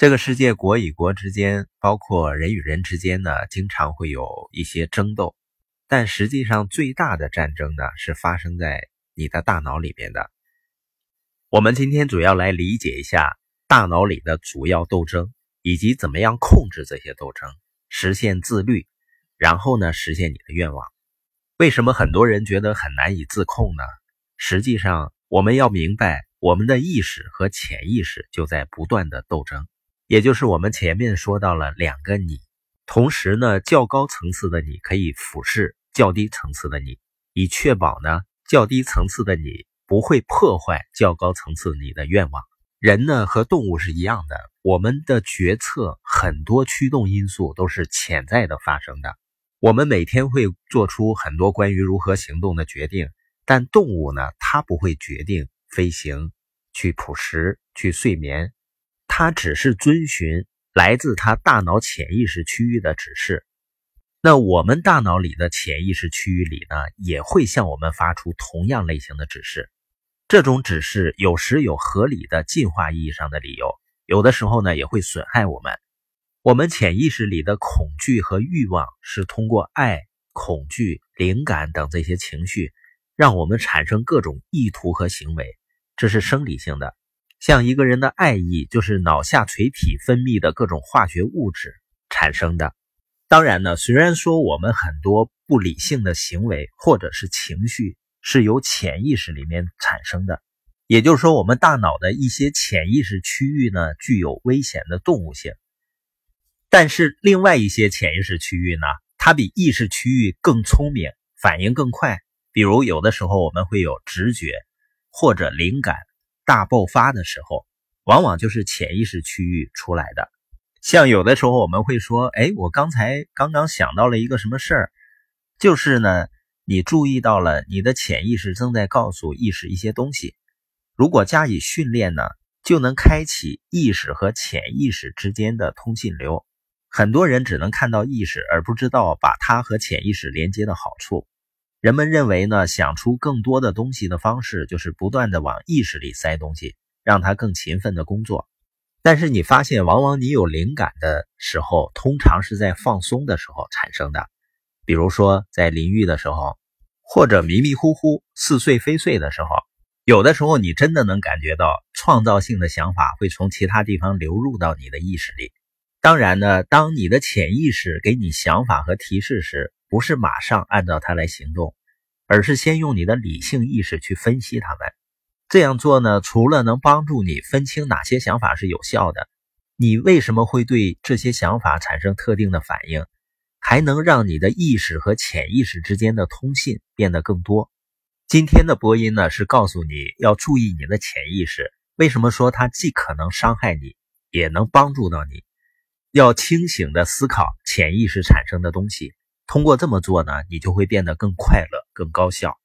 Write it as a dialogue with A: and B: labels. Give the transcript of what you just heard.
A: 这个世界国与国之间，包括人与人之间呢，经常会有一些争斗，但实际上最大的战争呢，是发生在你的大脑里面的。我们今天主要来理解一下大脑里的主要斗争，以及怎么样控制这些斗争，实现自律，然后呢，实现你的愿望。为什么很多人觉得很难以自控呢？实际上，我们要明白，我们的意识和潜意识就在不断的斗争。也就是我们前面说到了两个你，同时呢，较高层次的你可以俯视较低层次的你，以确保呢较低层次的你不会破坏较高层次你的愿望。人呢和动物是一样的，我们的决策很多驱动因素都是潜在的发生的。我们每天会做出很多关于如何行动的决定，但动物呢，它不会决定飞行、去捕食、去睡眠。它只是遵循来自它大脑潜意识区域的指示，那我们大脑里的潜意识区域里呢，也会向我们发出同样类型的指示。这种指示有时有合理的进化意义上的理由，有的时候呢也会损害我们。我们潜意识里的恐惧和欲望是通过爱、恐惧、灵感等这些情绪，让我们产生各种意图和行为，这是生理性的。像一个人的爱意，就是脑下垂体分泌的各种化学物质产生的。当然呢，虽然说我们很多不理性的行为或者是情绪是由潜意识里面产生的，也就是说，我们大脑的一些潜意识区域呢具有危险的动物性。但是另外一些潜意识区域呢，它比意识区域更聪明，反应更快。比如有的时候我们会有直觉或者灵感。大爆发的时候，往往就是潜意识区域出来的。像有的时候我们会说：“哎，我刚才刚刚想到了一个什么事儿。”就是呢，你注意到了你的潜意识正在告诉意识一些东西。如果加以训练呢，就能开启意识和潜意识之间的通信流。很多人只能看到意识，而不知道把它和潜意识连接的好处。人们认为呢，想出更多的东西的方式就是不断的往意识里塞东西，让它更勤奋的工作。但是你发现，往往你有灵感的时候，通常是在放松的时候产生的，比如说在淋浴的时候，或者迷迷糊糊似睡非睡的时候。有的时候，你真的能感觉到创造性的想法会从其他地方流入到你的意识里。当然呢，当你的潜意识给你想法和提示时，不是马上按照它来行动，而是先用你的理性意识去分析它们。这样做呢，除了能帮助你分清哪些想法是有效的，你为什么会对这些想法产生特定的反应，还能让你的意识和潜意识之间的通信变得更多。今天的播音呢，是告诉你要注意你的潜意识。为什么说它既可能伤害你，也能帮助到你？要清醒的思考潜意识产生的东西。通过这么做呢，你就会变得更快乐、更高效。